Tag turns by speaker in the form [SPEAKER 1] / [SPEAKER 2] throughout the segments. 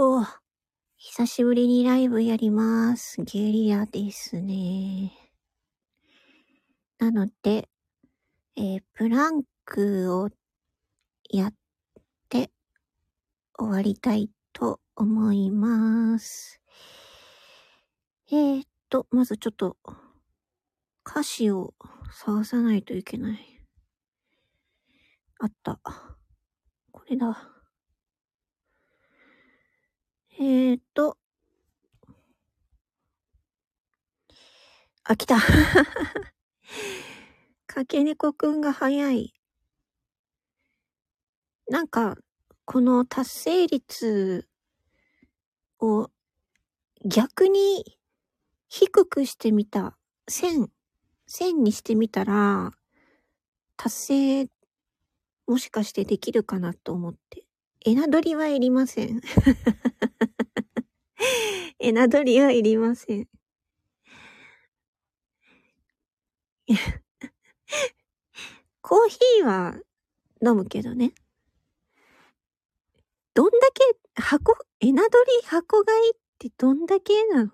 [SPEAKER 1] と、久しぶりにライブやります。ゲリラですね。なので、えープランクをやって終わりたいと思います。えー、っと、まずちょっと歌詞を探さないといけない。あった。これだ。えーっと。あ、来た。かけねこくんが早い。なんか、この達成率を逆に低くしてみた。1000、1000にしてみたら、達成もしかしてできるかなと思って。エナドリはいりません。エナドリはいりません。コーヒーは飲むけどね。どんだけ箱、エナドリ箱買いってどんだけなの？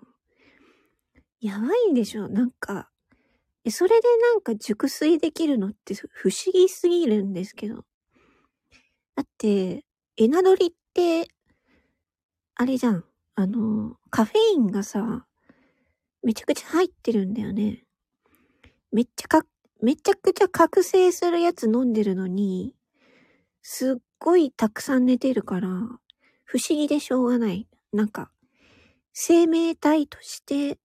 [SPEAKER 1] やばいでしょなんか。それでなんか熟睡できるのって不思議すぎるんですけど。だって、エナドリって、あれじゃん。あの、カフェインがさ、めちゃくちゃ入ってるんだよね。めっちゃか、めちゃくちゃ覚醒するやつ飲んでるのに、すっごいたくさん寝てるから、不思議でしょうがない。なんか、生命体として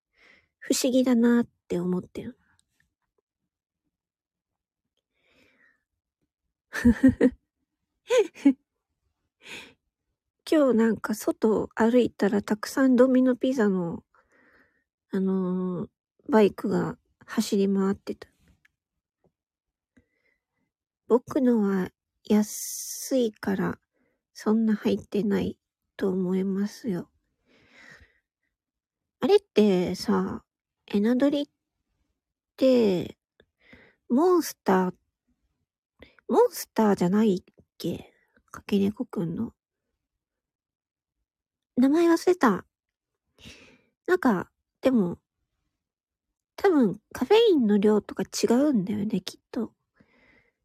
[SPEAKER 1] 不思議だなって思ってる。今日なんか外歩いたらたくさんドミノピザの、あのーバイクが走り回ってた。僕のは安いからそんな入ってないと思いますよ。あれってさ、エナドリって、モンスター、モンスターじゃないっけ？かけねこくんの？名前忘れた。なんか、でも、多分カフェインの量とか違うんだよね、きっと。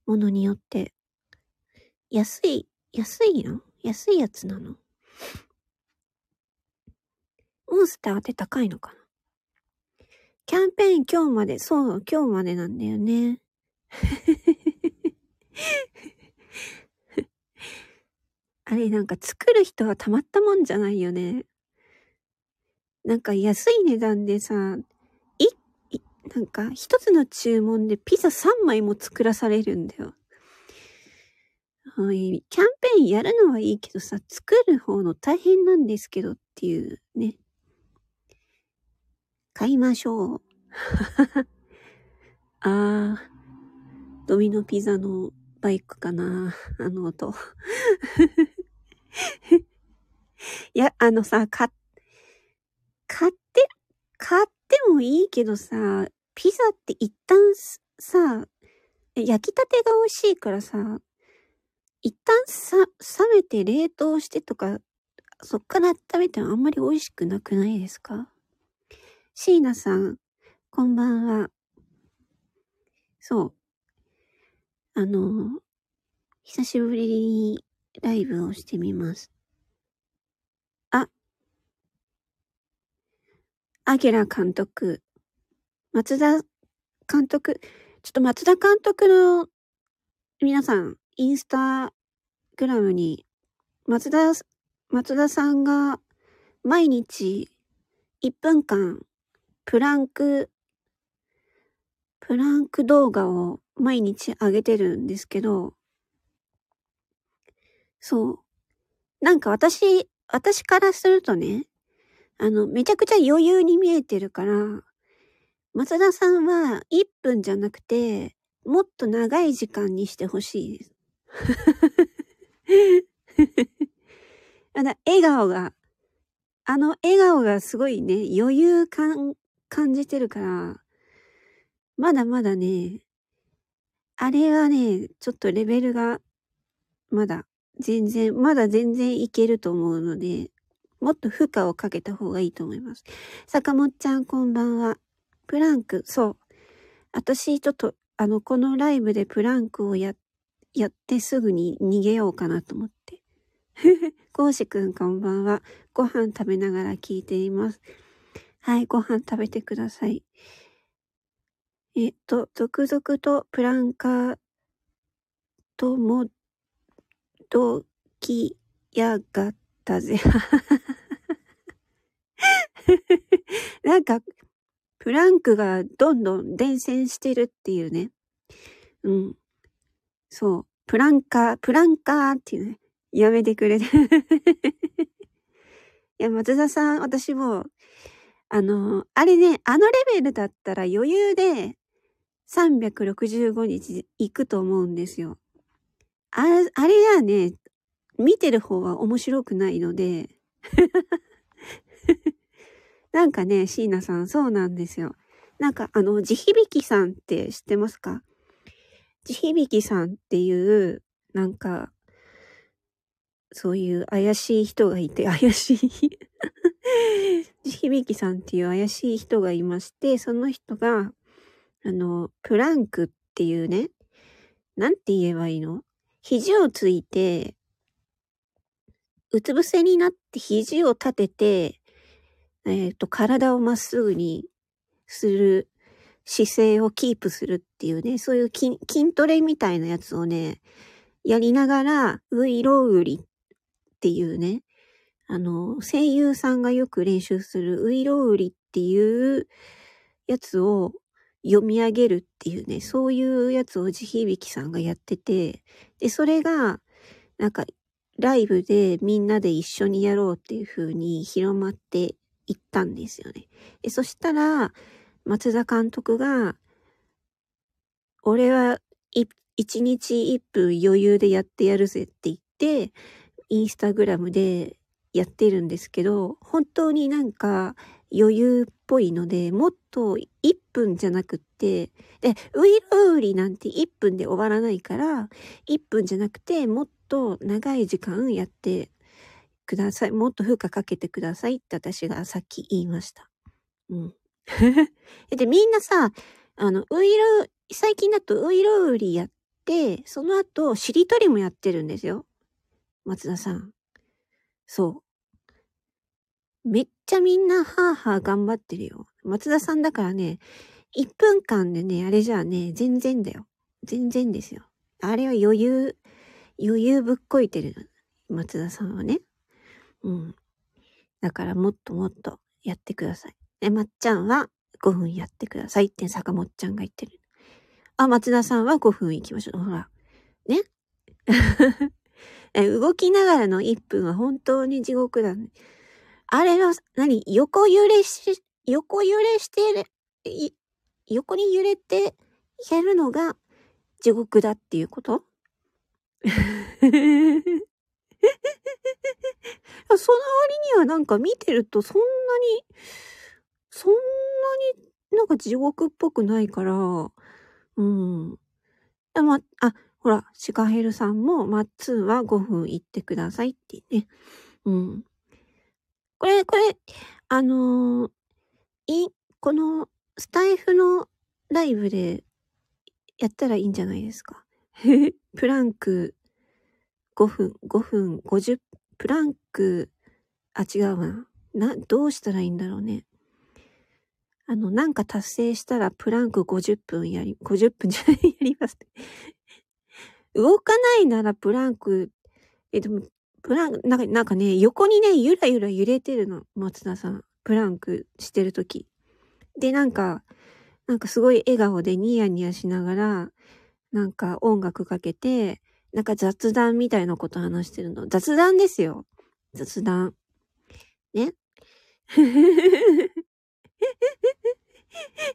[SPEAKER 1] ものによって。安い、安いの安いやつなの？モンスターって高いのかな？キャンペーン今日まで、そう、今日までなんだよね。あれなんか作る人はたまったもんじゃないよね。なんか安い値段でさ、い、なんか一つの注文でピザ3枚も作らされるんだよ。おいキャンペーンやるのはいいけどさ、作る方の大変なんですけどっていうね。買いましょう。あー、ドミノピザのバイクかなあの音。いや、あのさ、買っ、買って、買ってもいいけどさ、ピザって一旦さ、焼きたてが美味しいからさ、一旦さ、冷めて冷凍してとか、そっから温めてもあんまり美味しくなくないですか？椎名さん、こんばんは。そう。あの、久しぶりにライブをしてみます。あ、アゲラ監督、松田監督、ちょっと松田監督の皆さん、インスタグラムに松田、松田さんが毎日1分間プランク、プランク動画を毎日上げてるんですけど、そう。なんか私、私からするとね、あの、めちゃくちゃ余裕に見えてるから、松田さんは1分じゃなくて、もっと長い時間にしてほしいです。あの、笑顔が、あの笑顔がすごいね、余裕感、感じてるから、まだまだね、あれはね、ちょっとレベルが、まだ、全然、まだ全然いけると思うので、もっと負荷をかけた方がいいと思います。坂本ちゃんこんばんは。プランク、そう。私ちょっと、あの、このライブでプランクをや、やってすぐに逃げようかなと思って。コウシくんこんばんは。ご飯食べながら聞いています。はい、ご飯食べてください。えっと、続々とプランカーともどきやがったぜ。なんか、プランクがどんどん伝染してるっていうね。うん。そう。プランカー、プランカーっていうね。やめてくれ。いや、松田さん、私も、あの、あれね、あのレベルだったら余裕で365日行くと思うんですよ。ああれじゃね、見てる方は面白くないので。なんかね、椎名さん、そうなんですよ。なんか、あの、地響きさんって知ってますか？地響きさんっていう、なんか、そういう怪しい人がいて、怪しい。地響きさんっていう怪しい人がいまして、その人が、あの、プランクっていうね、なんて言えばいいの？肘をついて、うつ伏せになって肘を立てて、えっ、ー、と、体をまっすぐにする姿勢をキープするっていうね、そういう筋トレみたいなやつをね、やりながら、ウイロウリっていうね、あの、声優さんがよく練習するウイロウリっていうやつを読み上げるっていうね、そういうやつを地響さんがやってて、で、それが、なんか、ライブでみんなで一緒にやろうっていう風に広まって行ったんですよね。でそしたら、松田監督が、俺は一日一分余裕でやってやるぜって言って、インスタグラムでやってるんですけど、本当になんか余裕っぽいので、もっと1分じゃなくって、で、ウイルウリなんて1分で終わらないから、1分じゃなくて、もっと長い時間やってください。もっと負荷かけてくださいって私がさっき言いました。うん。で、みんなさ、あの、ウイル、最近だとウイルウリやって、その後、しりとりもやってるんですよ。松田さん。そう。めっちゃみんなハーハー頑張ってるよ。松田さんだからね、1分間でね、あれじゃあね、全然だよ。全然ですよ。あれは余裕、余裕ぶっこいてる。松田さんはね。うん。だからもっともっとやってください。で、まっちゃんは5分やってくださいって坂本ちゃんが言ってる。あ、松田さんは5分行きましょう。ほら。ね 動きながらの1分は本当に地獄だね。あれは、何横揺れし、横揺れして横に揺れてやるのが地獄だっていうこと？その割にはなんか見てるとそんなに、そんなになんか地獄っぽくないから、うん。でも、あ、ほら、シカヘルさんも、マッツーは5分行ってくださいってね。うん。これ、これ、あのー、い、この、スタイフのライブでやったらいいんじゃないですか？プランク5分、5分、50、プランク、あ、違うな。な、どうしたらいいんだろうね。あの、なんか達成したらプランク50分やり、50分じゃない、やります。動かないならプランク、え、でも、プランク、なんか、なんかね、横にね、ゆらゆら揺れてるの、松田さん。プランクしてるとき。で、なんか、なんかすごい笑顔でニヤニヤしながら、なんか音楽かけて、なんか雑談みたいなこと話してるの。雑談ですよ。雑談。ね？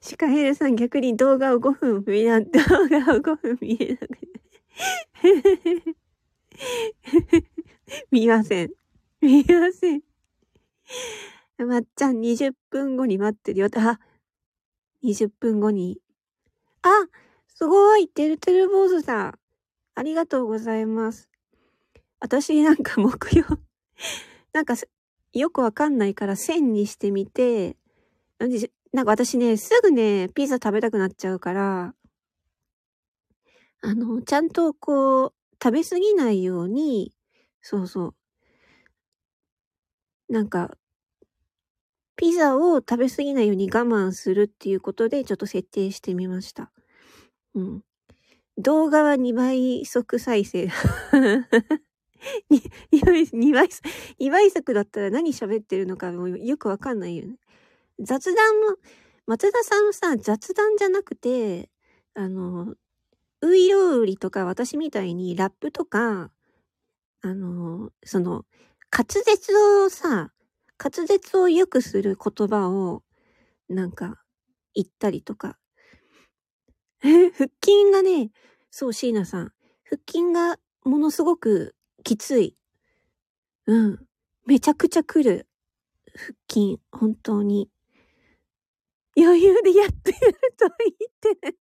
[SPEAKER 1] シカヘルさん逆に動画を5分見な、動画を5分見えなくて。見ません。見ません。まっちゃん20分後に待ってるよ。あ、20分後に。あ、すごいてるてる坊主さん。ありがとうございます。私なんか木曜 なんか、よくわかんないから線にしてみて、なんか私ね、すぐね、ピザ食べたくなっちゃうから、あの、ちゃんとこう、食べ過ぎないように、そうそう。なんか、ピザを食べ過ぎないように我慢するっていうことでちょっと設定してみました。うん。動画は2倍速再生。2倍、2倍、2倍速だったら何喋ってるのかもよくわかんないよね。雑談も、松田さんさ、雑談じゃなくて、あの、ウイロウリとか私みたいにラップとか、あの、その、滑舌をさ、滑舌を良くする言葉を、なんか、言ったりとか。腹筋がね、そう、椎名さん。腹筋がものすごくきつい。うん。めちゃくちゃ来る。腹筋、本当に。余裕でやってると言ってね。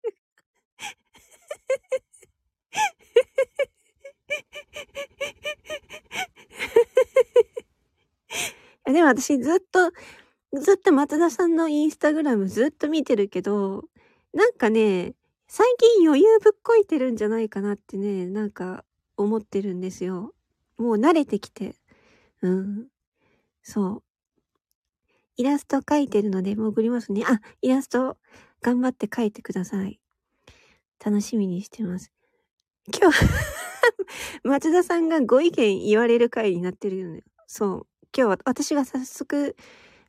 [SPEAKER 1] でも私ずっと、ずっと松田さんのインスタグラムずっと見てるけど、なんかね、最近余裕ぶっこいてるんじゃないかなってね、なんか思ってるんですよ。もう慣れてきて。うん。そう。イラスト描いてるので潜りますね。あ、イラスト頑張って描いてください。楽しみにしてます。今日 松田さんがご意見言われる回になってるよね。そう。今日は私が早速、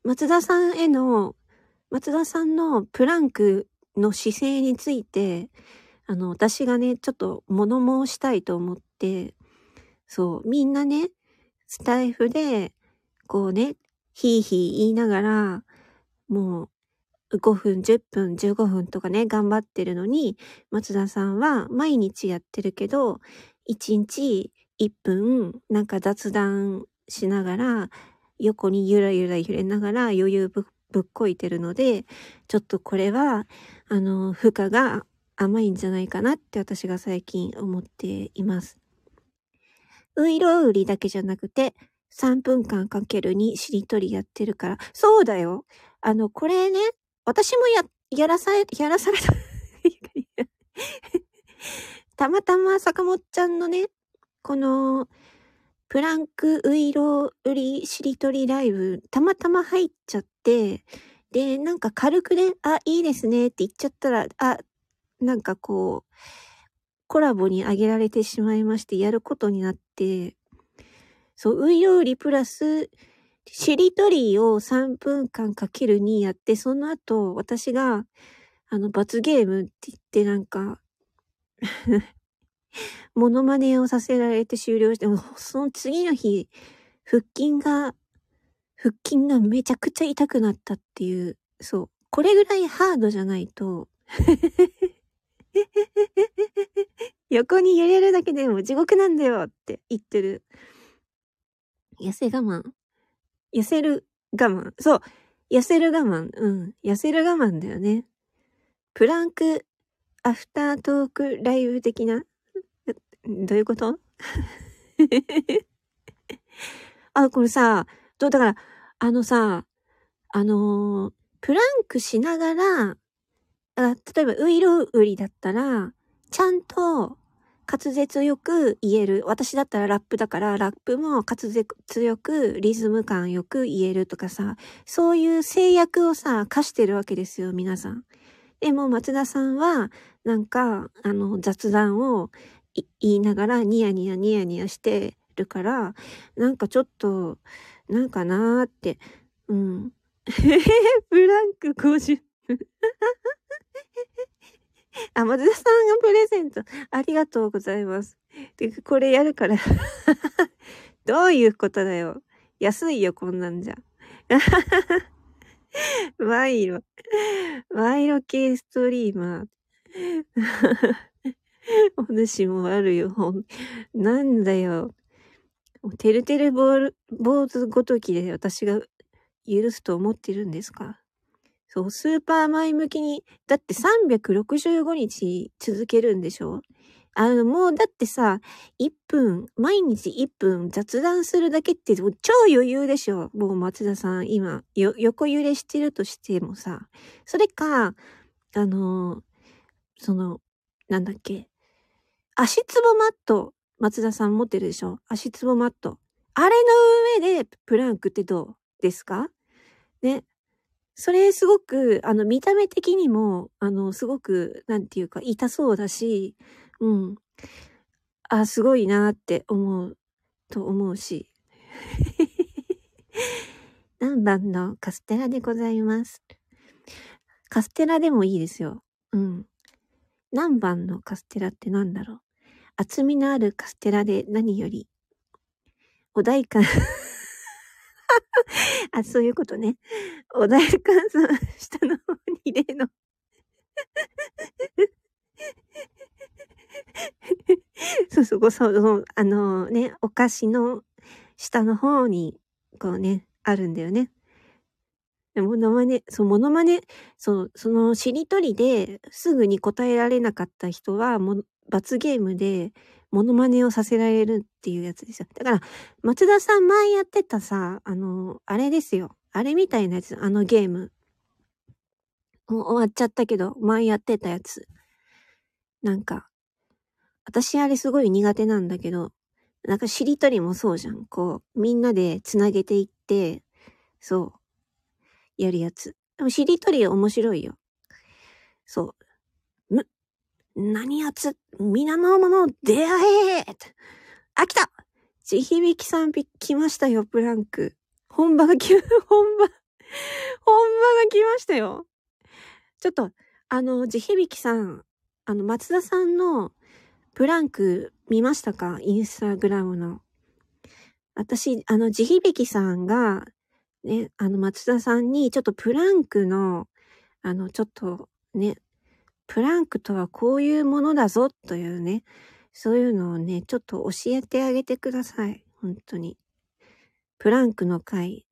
[SPEAKER 1] 松田さんへの、松田さんのプランクの姿勢について、あの、私がね、ちょっと物申したいと思って、そう、みんなね、スタイフで、こうね、ひいひい言いながら、もう5分、10分、15分とかね、頑張ってるのに、松田さんは毎日やってるけど、1日1分、なんか雑談しながら、横にゆらゆら揺れながら余裕ぶっこいてるので、ちょっとこれは、あの、負荷が甘いんじゃないかなって私が最近思っています。ういろうりだけじゃなくて、3分間かけるにしりとりやってるから、そうだよ。あの、これね、私もや、やらされ、やらされた たまたま坂本ちゃんのね、この、プランクウイロウリしりとりライブ、たまたま入っちゃって、で、なんか軽くね、あ、いいですねって言っちゃったら、あ、なんかこう、コラボにあげられてしまいまして、やることになって、そう、ウイロウリプラス、しりとりを3分間かける2やって、その後、私が、あの、罰ゲームって言ってなんかモノマネをさせられて終了して、もその次の日、腹筋が、腹筋がめちゃくちゃ痛くなったっていう、そう。これぐらいハードじゃないと 横に揺れるだけでも地獄なんだよって言ってる。痩せ我慢。痩せる我慢。そう。痩せる我慢。うん。痩せる我慢だよね。プランクアフタートークライブ的などういうこと？あ、これさ、どうだから、あのさ、あのー、プランクしながら、あ例えば、ウイロウリだったら、ちゃんと滑舌よく言える。私だったらラップだから、ラップも滑舌よく、リズム感よく言えるとかさ、そういう制約をさ、課してるわけですよ、皆さん。でも、松田さんは、なんか、あの、雑談を言いながらニヤニヤニヤニヤしてるから、なんかちょっと、なんかなーって、うん。ブランク50あ、松田さんがプレゼント。ありがとうございます。で、これやるから どういうことだよ。安いよ、こんなんじゃ。ワイロ。ワイロ系ストリーマー。お主もあるよ。なんだよ。てるてる坊主ごときで私が許すと思ってるんですか？そう、スーパー前向きに、だって365日続けるんでしょ？あの、もうだってさ、1分、毎日1分雑談するだけって超余裕でしょ？もう松田さん、今、横揺れしてるとしてもさ。それか、あの、その、なんだっけ？足つぼマット、松田さん持ってるでしょ？足つぼマット。あれの上でプランクってどうですか？ね。それすごく、あの、見た目的にも、あの、すごく、なんていうか、痛そうだし、うん。あ、すごいなって思う、と思うし。何番のカステラでございます？カステラでもいいですよ。うん。何番のカステラって何だろう？厚みのあるカステラで何より、お代官 あ、そういうことね。おだやかさん、下の方に例の そうそう、そう、あのね、お菓子の下の方に、こうね、あるんだよね。モノマネ、そう、モノマネ、そう、そのしりとりですぐに答えられなかった人は、も罰ゲームでモノマネをさせられるっていうやつですよ。だから、松田さん前やってたさ、あの、あれですよ。あれみたいなやつ、あのゲーム。もう終わっちゃったけど、前やってたやつ。なんか、私あれすごい苦手なんだけど、なんかしりとりもそうじゃん。こう、みんなで繋げていって、そう、やるやつ。でもしりとり面白いよ。そう。何やつ、皆の者出会えあ、来た地響きさん来ましたよ、プランク。本場が来、本場、本場が来ましたよ。ちょっと、あの、地響きさん、あの、松田さんのプランク見ましたか？インスタグラムの。私、あの、地響きさんが、ね、あの、松田さんに、ちょっとプランクの、あの、ちょっと、ね、プランクとはこういうものだぞというね、そういうのをね、ちょっと教えてあげてください。本当に。プランクの回、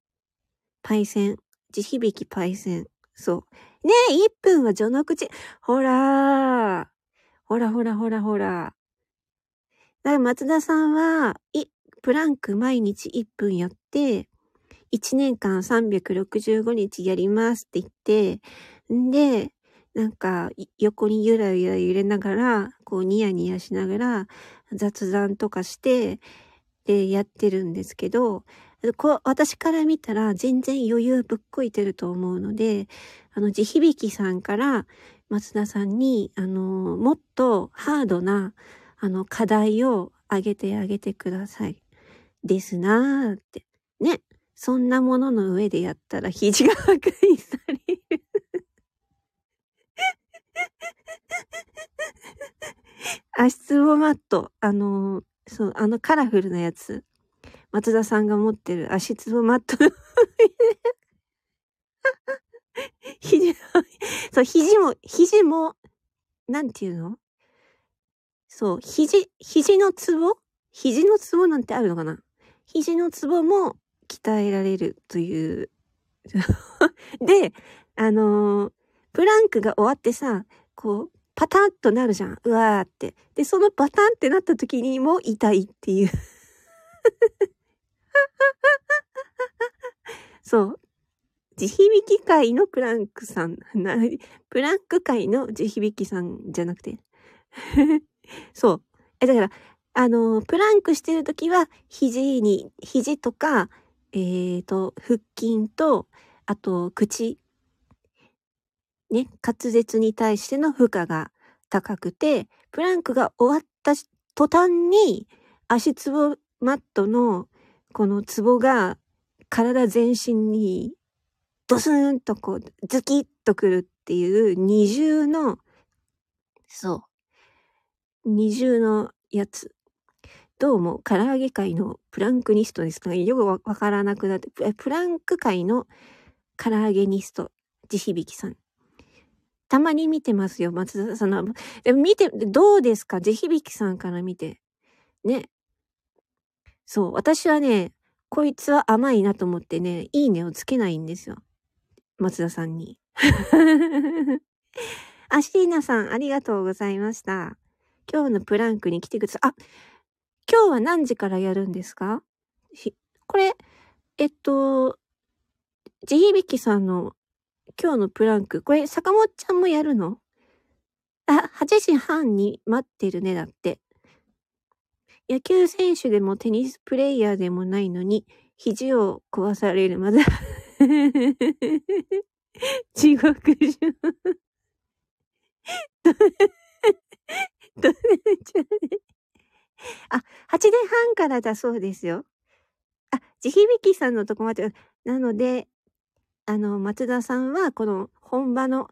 [SPEAKER 1] パイセン、地響きパイセン。そう。ねえ、1分は序の口。ほらー。ほらほらほらほら。だから松田さんは、い、プランク毎日1分やって、1年間365日やりますって言って、んで、なんか、横にゆらゆら揺れながら、こうニヤニヤしながら雑談とかして、で、やってるんですけど、こ、私から見たら全然余裕ぶっこいてると思うので、あの、地響さんから松田さんに、あの、もっとハードな、あの、課題をあげてあげてください。ですなーって。ね。そんなものの上でやったら肘が破壊される 足つぼマット。あのそう、あのカラフルなやつ。松田さんが持ってる足つぼマット。の肘、そう、肘も、肘も、なんていうの？そう、肘、肘のツボ肘のツボなんてあるのかな？肘のツボも鍛えられるという。で、あのー、プランクが終わってさ、こう、パタンとなるじゃん。うわーって。で、そのパタンってなった時にも痛いっていう そう。地響き界のプランクさん。プランク界の地響きさんじゃなくて。そう。え、だから、あの、プランクしてるときは、肘に、肘とか、えっ、ー、と、腹筋と、あと、口ね、滑舌に対しての負荷が高くて、プランクが終わった途端に、足つぼマットのこのツボが体全身にドスンとこうズキッとくるっていう二重の、そう、二重のやつ。どうも唐揚げ界のプランクニストですかよくわからなくなって、プランク界の唐揚げニスト、地響さん。たまに見てますよ、松田さんの。でも見て、どうですか？地響さんから見て。ね。そう、私はね、こいつは甘いなと思ってね、いいねをつけないんですよ。松田さんに。アシーナさん、ありがとうございました。今日のプランクに来てください。あ、今日は何時からやるんですか？これ、えっと、地響さんの今日のプランク、これ坂本ちゃんもやるの？あ、8時半に待ってるね、だって。野球選手でもテニスプレイヤーでもないのに、肘を壊されるまだ 地獄じゃん ど、ど、あ、8時半からだそうですよ。あ、地響さんのとこまで。なので、あの、松田さんは、この本場の、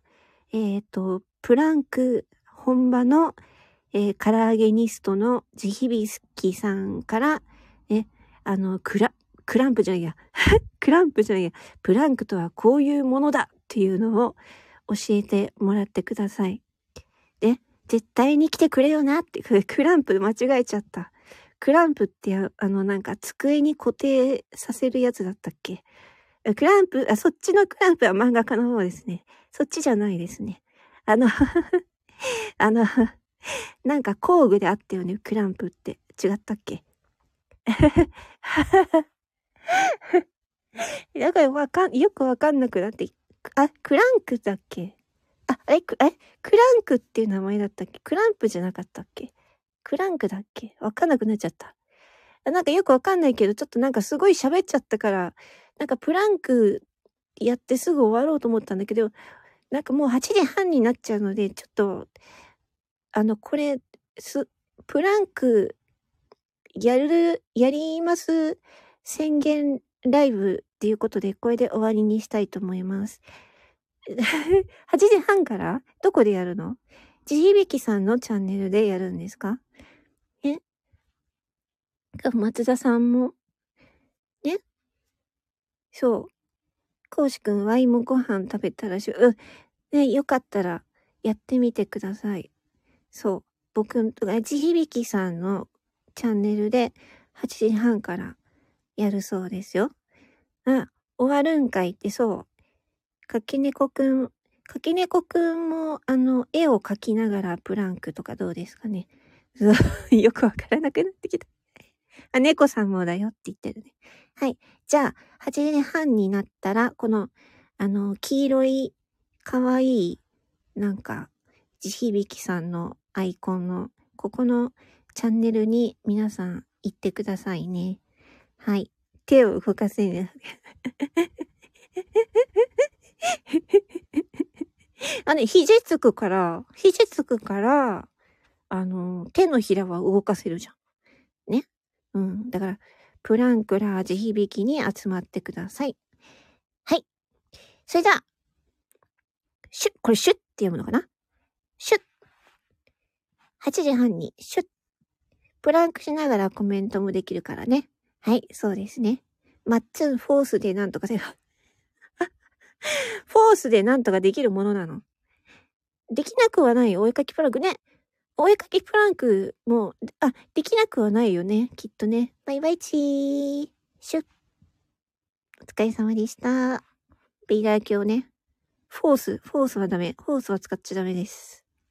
[SPEAKER 1] えっ、ー、と、プランク本場の、えー、唐揚げニストの地響さんから、ね、あの、クラ、クランプじゃないや。クランプじゃないや。プランクとはこういうものだっていうのを教えてもらってください。で、絶対に来てくれよなって、クランプ間違えちゃった。クランプってあのなんか机に固定させるやつだったっけ？クランプ、あ、そっちのクランプは漫画家の方ですね。そっちじゃないですね。あの あのなんか工具であったよね、クランプって。違ったっけ？だからわかん、よくわかんなくなって、あ、クランクだっけ？あ、え、え、クランクっていう名前だったっけ？クランプじゃなかったっけ？クランクだっけ？わかんなくなっちゃった。なんかよくわかんないけど、ちょっとなんかすごい喋っちゃったから、なんかプランクやってすぐ終わろうと思ったんだけど、なんかもう8時半になっちゃうので、ちょっと、あの、これ、す、プランク、やる、やります宣言ライブっていうことで、これで終わりにしたいと思います。8時半からどこでやるの？地響さんのチャンネルでやるんですか？え？松田さんも、そう。こうしくん、ワイもご飯食べたらしゅ、うん。ね、よかったらやってみてください。そう。僕、地響さんのチャンネルで8時半からやるそうですよ。あ、終わるんかいってそう。かきねこくん、かきねこくんも、あの、絵を描きながらプランクとかどうですかね。よくわからなくなってきた。あ、猫さんもだよって言ってるね。はい。じゃあ、8時半になったら、この、あの、黄色い、かわいい、なんか、地響きさんのアイコンの、ここのチャンネルに皆さん行ってくださいね。はい。手を動かせる。あの、肘つくから、肘つくから、あの、手のひらは動かせるじゃん。ね。うん。だから、プランクラージ響きに集まってください。はい。それでは、シュッ、これシュッって読むのかな？シュッ。8時半にシュッ。プランクしながらコメントもできるからね。はい、そうですね。マッツンフォースでなんとかせよ、フォースでなんとかできるものなの。できなくはないお絵かきプランクね。お絵かきプランクも、あ、できなくはないよね。きっとね。バイバイチー。シュッ。お疲れ様でした。ビーダー鏡ね。フォース、フォースはダメ。フォースは使っちゃダメです。